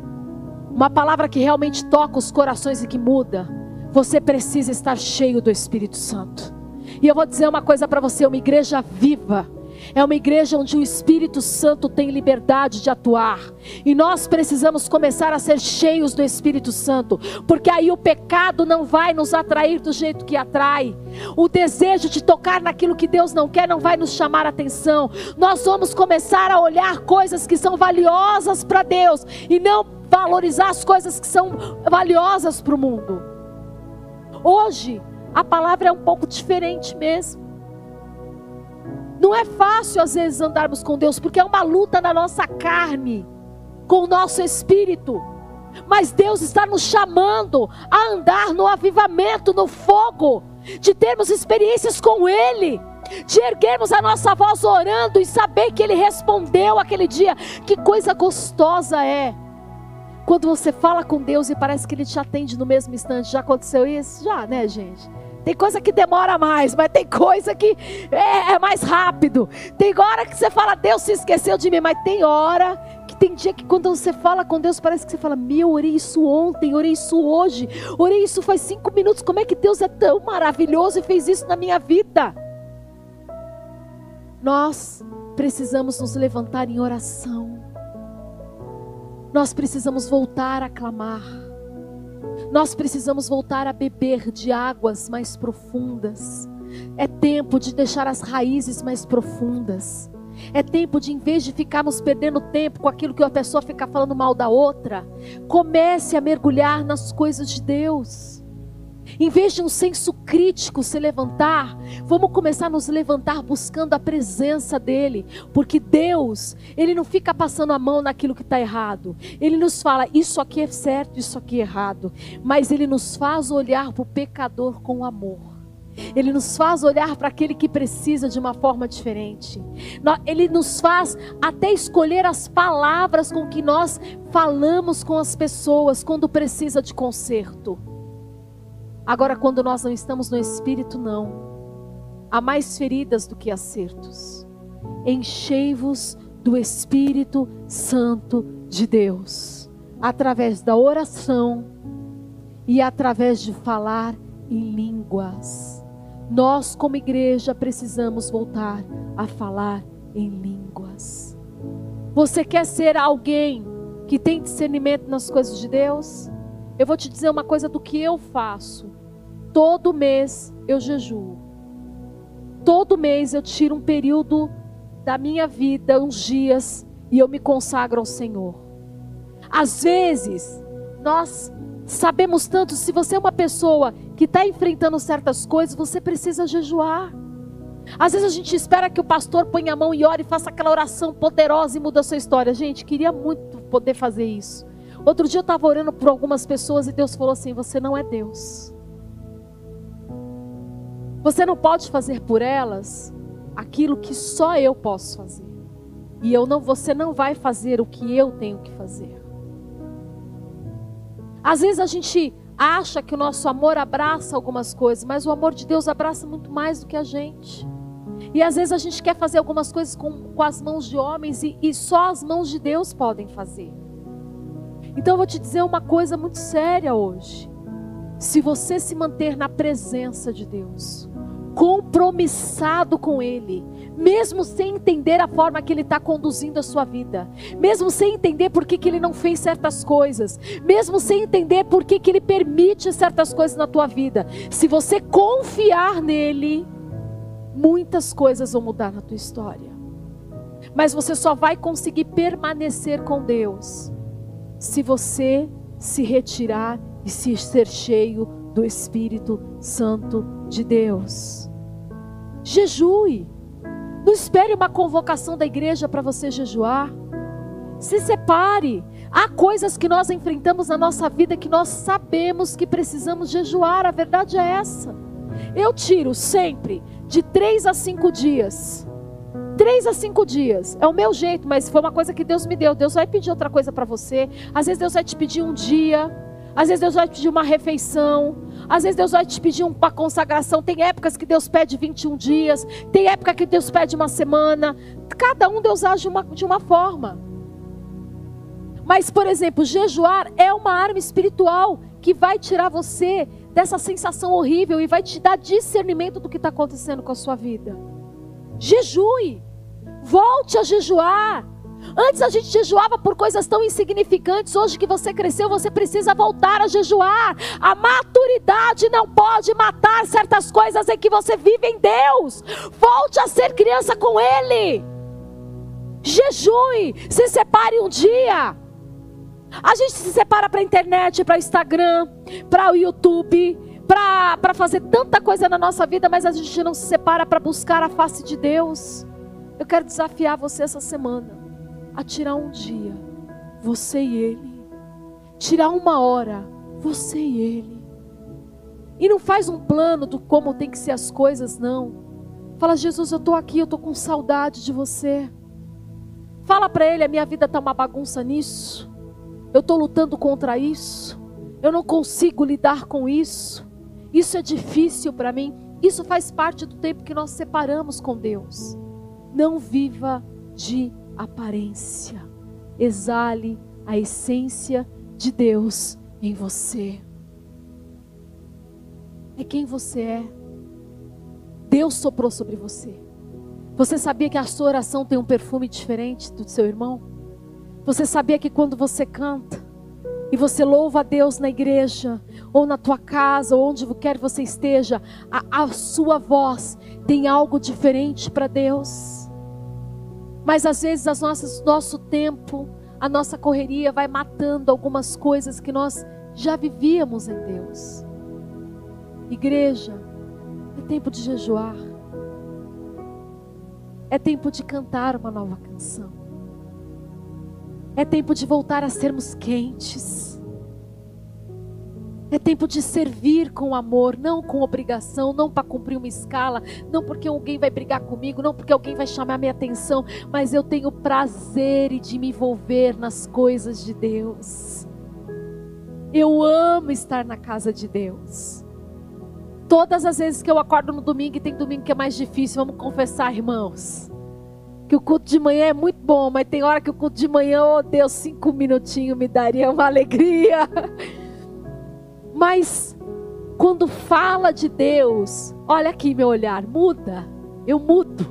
uma palavra que realmente toca os corações e que muda, você precisa estar cheio do Espírito Santo. E eu vou dizer uma coisa para você: uma igreja viva é uma igreja onde o Espírito Santo tem liberdade de atuar. E nós precisamos começar a ser cheios do Espírito Santo, porque aí o pecado não vai nos atrair do jeito que atrai. O desejo de tocar naquilo que Deus não quer não vai nos chamar a atenção. Nós vamos começar a olhar coisas que são valiosas para Deus e não valorizar as coisas que são valiosas para o mundo. Hoje, a palavra é um pouco diferente mesmo. Não é fácil às vezes andarmos com Deus, porque é uma luta na nossa carne, com o nosso espírito. Mas Deus está nos chamando a andar no avivamento, no fogo, de termos experiências com Ele, de erguermos a nossa voz orando e saber que Ele respondeu aquele dia. Que coisa gostosa é. Quando você fala com Deus e parece que Ele te atende no mesmo instante. Já aconteceu isso? Já, né, gente? Tem coisa que demora mais, mas tem coisa que é, é, mais rápido. Tem hora que você fala, Deus se esqueceu de mim, mas tem hora que tem dia que quando você fala com Deus, parece que você fala, meu, orei isso ontem, orei isso hoje, orei isso faz cinco minutos. Como é que Deus é tão maravilhoso e fez isso na minha vida? Nós precisamos nos levantar em oração. Nós precisamos voltar a clamar. Nós precisamos voltar a beber de águas mais profundas. É tempo de deixar as raízes mais profundas. É tempo de, em vez de ficarmos perdendo tempo com aquilo que a pessoa fica falando mal da outra, comece a mergulhar nas coisas de Deus. Em vez de um senso crítico se levantar, vamos começar a nos levantar buscando a presença dEle, porque Deus, Ele não fica passando a mão naquilo que está errado, Ele nos fala, isso aqui é certo, isso aqui é errado, mas Ele nos faz olhar para o pecador com amor. Ele nos faz olhar para aquele que precisa de uma forma diferente. Ele nos faz até escolher as palavras com que nós falamos com as pessoas quando precisa de conserto. Agora, quando nós não estamos no Espírito, não. Há mais feridas do que acertos. Enchei-vos do Espírito Santo de Deus, através da oração e através de falar em línguas. Nós, como igreja, precisamos voltar a falar em línguas. Você quer ser alguém que tem discernimento nas coisas de Deus? Eu vou te dizer uma coisa do que eu faço. Todo mês eu jejuo. Todo mês eu tiro um período da minha vida, uns dias, e eu me consagro ao Senhor. Às vezes, nós sabemos tanto, se você é uma pessoa que está enfrentando certas coisas, você precisa jejuar. Às vezes a gente espera que o pastor ponha a mão e ore e faça aquela oração poderosa e muda a sua história. Gente, queria muito poder fazer isso. Outro dia eu estava orando por algumas pessoas e Deus falou assim: Você não é Deus. Você não pode fazer por elas aquilo que só eu posso fazer. E eu não, você não vai fazer o que eu tenho que fazer. Às vezes a gente acha que o nosso amor abraça algumas coisas, mas o amor de Deus abraça muito mais do que a gente. E às vezes a gente quer fazer algumas coisas com, com as mãos de homens e, e só as mãos de Deus podem fazer. Então eu vou te dizer uma coisa muito séria hoje. Se você se manter na presença de Deus, compromissado com Ele, mesmo sem entender a forma que Ele está conduzindo a sua vida, mesmo sem entender por que, que Ele não fez certas coisas, mesmo sem entender por que, que Ele permite certas coisas na tua vida, se você confiar nele, muitas coisas vão mudar na tua história. Mas você só vai conseguir permanecer com Deus se você se retirar e se ser cheio do Espírito Santo de Deus. Jejue. Não espere uma convocação da igreja para você jejuar. Se separe. Há coisas que nós enfrentamos na nossa vida que nós sabemos que precisamos jejuar. A verdade é essa. Eu tiro sempre de três a cinco dias. Três a cinco dias. É o meu jeito, mas foi uma coisa que Deus me deu. Deus vai pedir outra coisa para você. Às vezes Deus vai te pedir um dia. Às vezes Deus vai te pedir uma refeição. Às vezes Deus vai te pedir uma consagração. Tem épocas que Deus pede 21 dias. Tem época que Deus pede uma semana. Cada um Deus age uma, de uma forma. Mas, por exemplo, jejuar é uma arma espiritual que vai tirar você dessa sensação horrível e vai te dar discernimento do que está acontecendo com a sua vida. Jejue. Volte a jejuar. Antes a gente jejuava por coisas tão insignificantes. Hoje que você cresceu, você precisa voltar a jejuar. A maturidade não pode matar certas coisas em que você vive em Deus. Volte a ser criança com Ele. Jejue. Se separe um dia. A gente se separa para a internet, para o Instagram, para o YouTube, para fazer tanta coisa na nossa vida, mas a gente não se separa para buscar a face de Deus. Eu quero desafiar você essa semana a tirar um dia, você e Ele. Tirar uma hora, você e Ele. E não faz um plano do como tem que ser as coisas, não. Fala, Jesus, eu estou aqui, eu estou com saudade de você. Fala para Ele, a minha vida está uma bagunça nisso. Eu estou lutando contra isso. Eu não consigo lidar com isso. Isso é difícil para mim. Isso faz parte do tempo que nós separamos com Deus. Não viva de aparência. Exale a essência de Deus em você. É quem você é. Deus soprou sobre você. Você sabia que a sua oração tem um perfume diferente do seu irmão? Você sabia que quando você canta e você louva a Deus na igreja, ou na tua casa, ou onde quer você esteja, a, a sua voz tem algo diferente para Deus? Mas às vezes as nossas, nosso tempo, a nossa correria vai matando algumas coisas que nós já vivíamos em Deus. Igreja, é tempo de jejuar. É tempo de cantar uma nova canção. É tempo de voltar a sermos quentes. É tempo de servir com amor, não com obrigação, não para cumprir uma escala, não porque alguém vai brigar comigo, não porque alguém vai chamar minha atenção, mas eu tenho prazer de me envolver nas coisas de Deus. Eu amo estar na casa de Deus. Todas as vezes que eu acordo no domingo, e tem domingo que é mais difícil, vamos confessar, irmãos. Que o culto de manhã é muito bom, mas tem hora que o culto de manhã, oh Deus, cinco minutinhos me daria uma alegria. Mas quando fala de Deus, olha aqui meu olhar, muda. Eu mudo.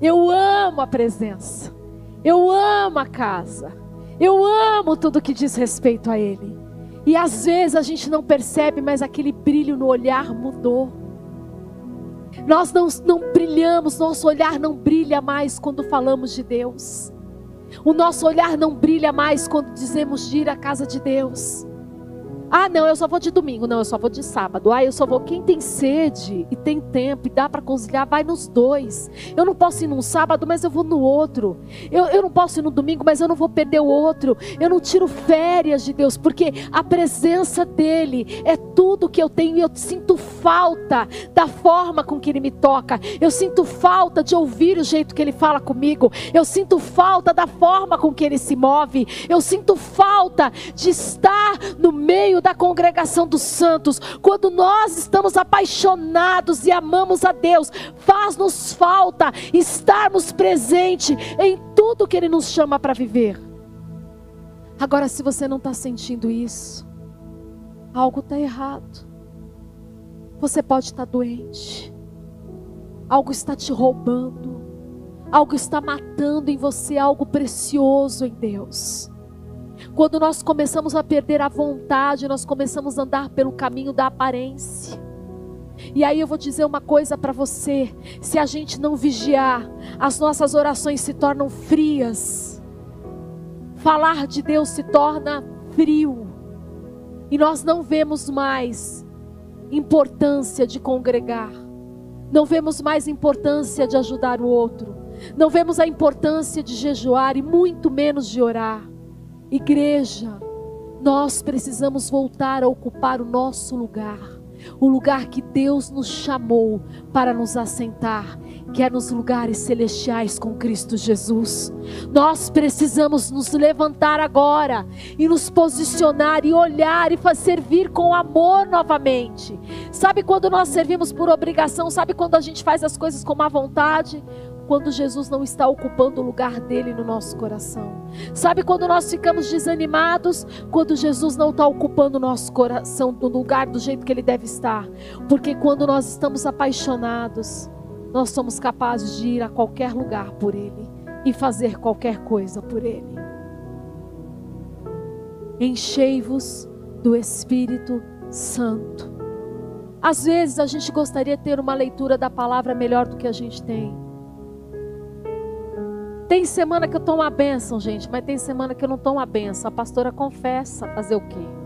Eu amo a presença. Eu amo a casa. Eu amo tudo que diz respeito a Ele. E às vezes a gente não percebe, mas aquele brilho no olhar mudou. Nós não, não brilhamos, nosso olhar não brilha mais quando falamos de Deus. O nosso olhar não brilha mais quando dizemos de ir à casa de Deus. Ah, não, eu só vou de domingo. Não, eu só vou de sábado. Ah, eu só vou. Quem tem sede e tem tempo e dá para conciliar, vai nos dois. Eu não posso ir num sábado, mas eu vou no outro. Eu, eu não posso ir no domingo, mas eu não vou perder o outro. Eu não tiro férias de Deus, porque a presença dEle é tudo que eu tenho e eu sinto falta da forma com que Ele me toca. Eu sinto falta de ouvir o jeito que Ele fala comigo. Eu sinto falta da forma com que Ele se move. Eu sinto falta de estar no meio da congregação dos santos, quando nós estamos apaixonados e amamos a Deus, faz-nos falta estarmos presentes em tudo que Ele nos chama para viver. Agora, se você não está sentindo isso, algo está errado. Você pode estar doente, algo está te roubando, algo está matando em você algo precioso em Deus. Quando nós começamos a perder a vontade, nós começamos a andar pelo caminho da aparência. E aí eu vou dizer uma coisa para você: se a gente não vigiar, as nossas orações se tornam frias. Falar de Deus se torna frio. E nós não vemos mais importância de congregar. Não vemos mais importância de ajudar o outro. Não vemos a importância de jejuar e muito menos de orar. Igreja, nós precisamos voltar a ocupar o nosso lugar, o lugar que Deus nos chamou para nos assentar, que é nos lugares celestiais com Cristo Jesus. Nós precisamos nos levantar agora e nos posicionar e olhar e servir com amor novamente. Sabe quando nós servimos por obrigação? Sabe quando a gente faz as coisas com má vontade? quando Jesus não está ocupando o lugar dele no nosso coração. Sabe quando nós ficamos desanimados? Quando Jesus não está ocupando o nosso coração no lugar do jeito que ele deve estar. Porque quando nós estamos apaixonados, nós somos capazes de ir a qualquer lugar por ele e fazer qualquer coisa por ele. Enchei-vos do Espírito Santo. Às vezes a gente gostaria de ter uma leitura da palavra melhor do que a gente tem. Tem semana que eu tomo a benção, gente, mas tem semana que eu não tomo a benção. A pastora confessa, fazer o quê?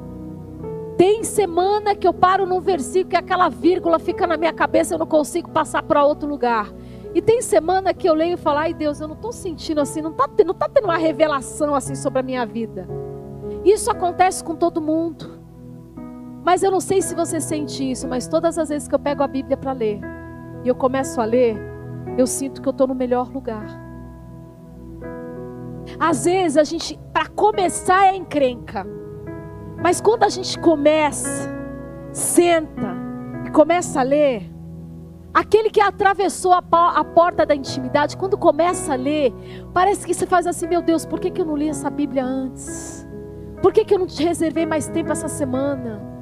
Tem semana que eu paro num versículo que aquela vírgula fica na minha cabeça, eu não consigo passar para outro lugar. E tem semana que eu leio e falo, ai Deus, eu não estou sentindo assim, não está não tá tendo uma revelação assim sobre a minha vida. Isso acontece com todo mundo. Mas eu não sei se você sente isso, mas todas as vezes que eu pego a Bíblia para ler e eu começo a ler, eu sinto que eu estou no melhor lugar. Às vezes a gente, para começar, é encrenca. Mas quando a gente começa, senta e começa a ler, aquele que atravessou a, porta da intimidade, quando começa a ler, parece que você faz assim: meu Deus, por que, que eu não li essa Bíblia antes? Por que, que eu não te reservei mais tempo essa semana?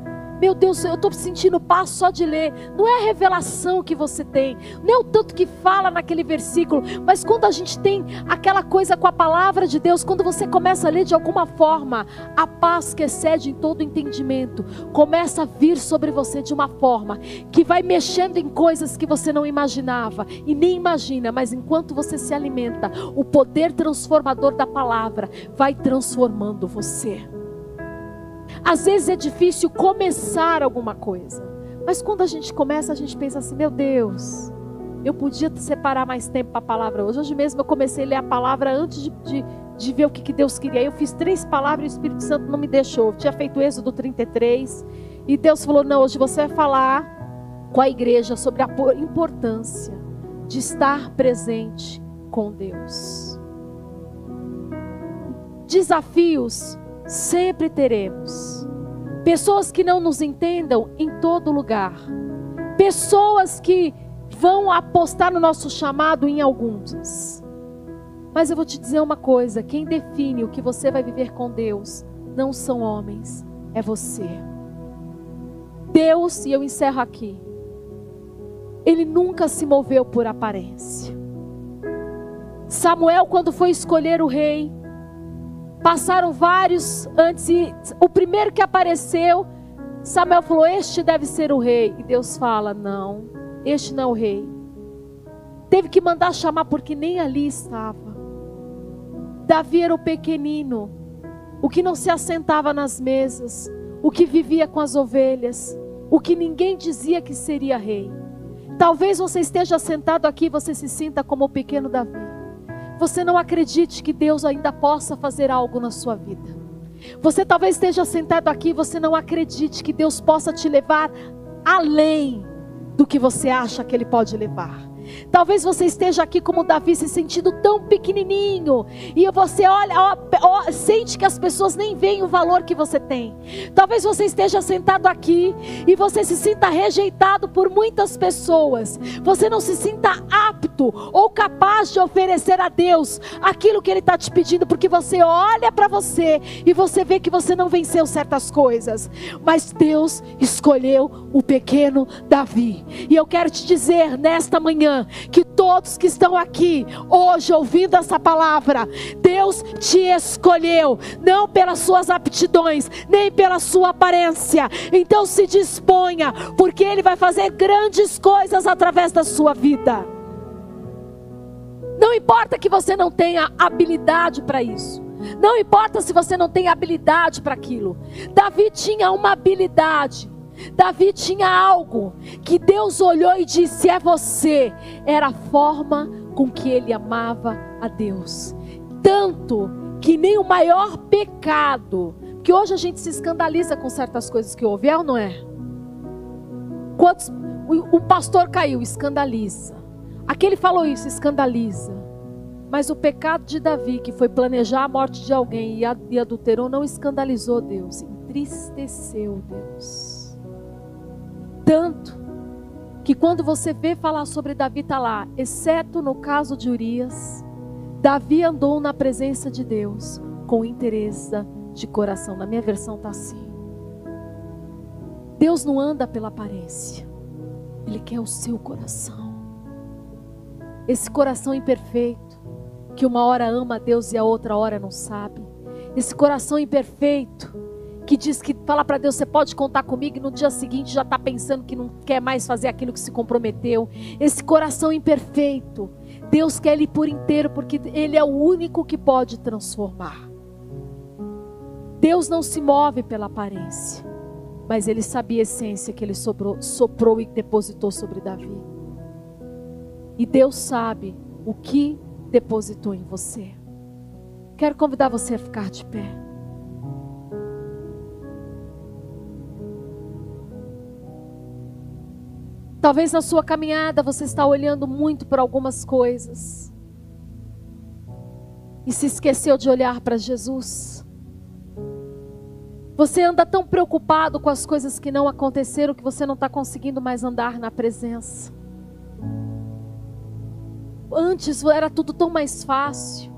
Meu Deus, eu estou sentindo paz só de ler. Não é a revelação que você tem, não é o tanto que fala naquele versículo, mas quando a gente tem aquela coisa com a palavra de Deus, quando você começa a ler de alguma forma, a paz que excede em todo entendimento começa a vir sobre você de uma forma que vai mexendo em coisas que você não imaginava e nem imagina, mas enquanto você se alimenta, o poder transformador da palavra vai transformando você. Às vezes é difícil começar alguma coisa. Mas quando a gente começa, a gente pensa assim: meu Deus, eu podia separar mais tempo para a palavra hoje. Hoje mesmo eu comecei a ler a palavra antes de, de, de ver o que, que Deus queria. Eu fiz três palavras e o Espírito Santo não me deixou. Eu tinha feito o Êxodo 33. E Deus falou: não, hoje você vai falar com a igreja sobre a importância de estar presente com Deus. Desafios Sempre teremos. Pessoas que não nos entendam em todo lugar. Pessoas que vão apostar no nosso chamado em alguns. Mas eu vou te dizer uma coisa: quem define o que você vai viver com Deus não são homens, é você. Deus, e eu encerro aqui, ele nunca se moveu por aparência. Samuel, quando foi escolher o rei, Passaram vários antes e o primeiro que apareceu, Samuel falou: Este deve ser o rei. E Deus fala: Não, este não é o rei. Teve que mandar chamar porque nem ali estava. Davi era o pequenino, o que não se assentava nas mesas, o que vivia com as ovelhas, o que ninguém dizia que seria rei. Talvez você esteja sentado aqui e você se sinta como o pequeno Davi. Você não acredite que Deus ainda possa fazer algo na sua vida. Você talvez esteja sentado aqui e você não acredite que Deus possa te levar além do que você acha que Ele pode levar. Talvez você esteja aqui como Davi, se sentindo tão pequenininho, e você olha, ó, ó, sente que as pessoas nem veem o valor que você tem. Talvez você esteja sentado aqui e você se sinta rejeitado por muitas pessoas. Você não se sinta apto ou capaz de oferecer a Deus aquilo que Ele está te pedindo, porque você olha para você e você vê que você não venceu certas coisas. Mas Deus escolheu o pequeno Davi. E eu quero te dizer nesta manhã que todos que estão aqui hoje ouvindo essa palavra, Deus te escolheu, não pelas suas aptidões, nem pela sua aparência. Então se disponha, porque Ele vai fazer grandes coisas através da sua vida. Não importa que você não tenha habilidade para isso. Não importa se você não tem habilidade para aquilo. Davi tinha uma habilidade. Davi tinha algo que Deus olhou e disse: É você. Era a forma com que ele amava a Deus. Tanto que nem o maior pecado, que hoje a gente se escandaliza com certas coisas que houve, é ou não é? Quantos, o, o pastor caiu, escandaliza. Aquele falou isso, escandaliza. Mas o pecado de Davi, que foi planejar a morte de alguém e adulterou, não escandalizou Deus, entristeceu Deus. Tanto que quando você vê falar sobre Davi, está lá, exceto no caso de Urias, Davi andou na presença de Deus com interesse de coração. Na minha versão está assim. Deus não anda pela aparência, Ele quer o seu coração. Esse coração imperfeito, que uma hora ama a Deus e a outra hora não sabe. Esse coração imperfeito, que diz que fala para Deus, você pode contar comigo, e no dia seguinte já está pensando que não quer mais fazer aquilo que se comprometeu. Esse coração imperfeito, Deus quer ele por inteiro, porque Ele é o único que pode transformar. Deus não se move pela aparência, mas Ele sabia a essência que Ele sobrou, soprou e depositou sobre Davi. E Deus sabe o que depositou em você. Quero convidar você a ficar de pé. Talvez na sua caminhada você está olhando muito para algumas coisas e se esqueceu de olhar para Jesus. Você anda tão preocupado com as coisas que não aconteceram que você não está conseguindo mais andar na presença. Antes era tudo tão mais fácil.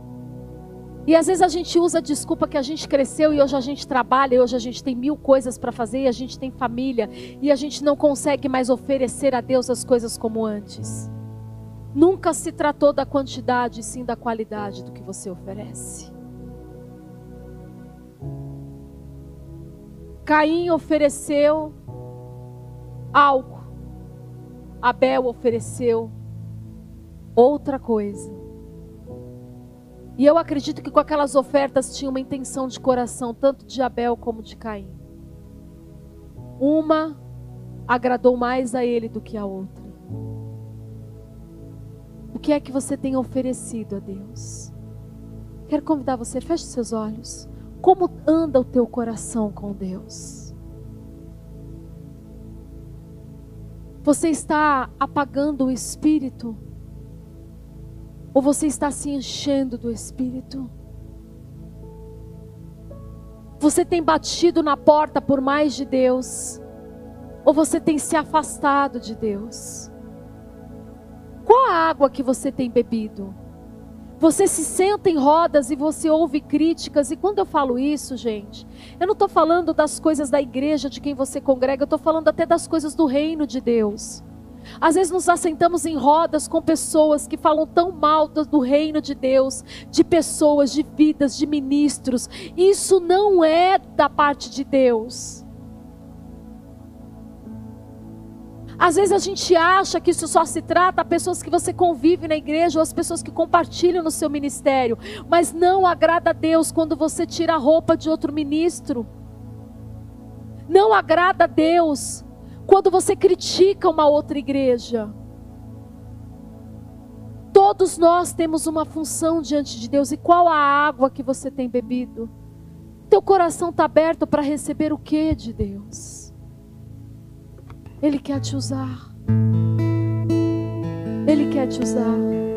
E às vezes a gente usa a desculpa que a gente cresceu e hoje a gente trabalha, e hoje a gente tem mil coisas para fazer, e a gente tem família, e a gente não consegue mais oferecer a Deus as coisas como antes. Nunca se tratou da quantidade, sim da qualidade do que você oferece. Caim ofereceu algo, Abel ofereceu outra coisa. E eu acredito que com aquelas ofertas tinha uma intenção de coração, tanto de Abel como de Caim. Uma agradou mais a ele do que a outra. O que é que você tem oferecido a Deus? Quero convidar você, feche seus olhos. Como anda o teu coração com Deus? Você está apagando o espírito? Ou você está se enchendo do Espírito? Você tem batido na porta por mais de Deus? Ou você tem se afastado de Deus? Qual a água que você tem bebido? Você se senta em rodas e você ouve críticas, e quando eu falo isso, gente, eu não estou falando das coisas da igreja de quem você congrega, eu estou falando até das coisas do reino de Deus. Às vezes nos assentamos em rodas com pessoas que falam tão mal do reino de Deus, de pessoas, de vidas, de ministros. Isso não é da parte de Deus. Às vezes a gente acha que isso só se trata a pessoas que você convive na igreja ou as pessoas que compartilham no seu ministério, mas não agrada a Deus quando você tira a roupa de outro ministro. Não agrada a Deus quando você critica uma outra igreja. Todos nós temos uma função diante de Deus. E qual a água que você tem bebido? Teu coração está aberto para receber o que de Deus? Ele quer te usar. Ele quer te usar.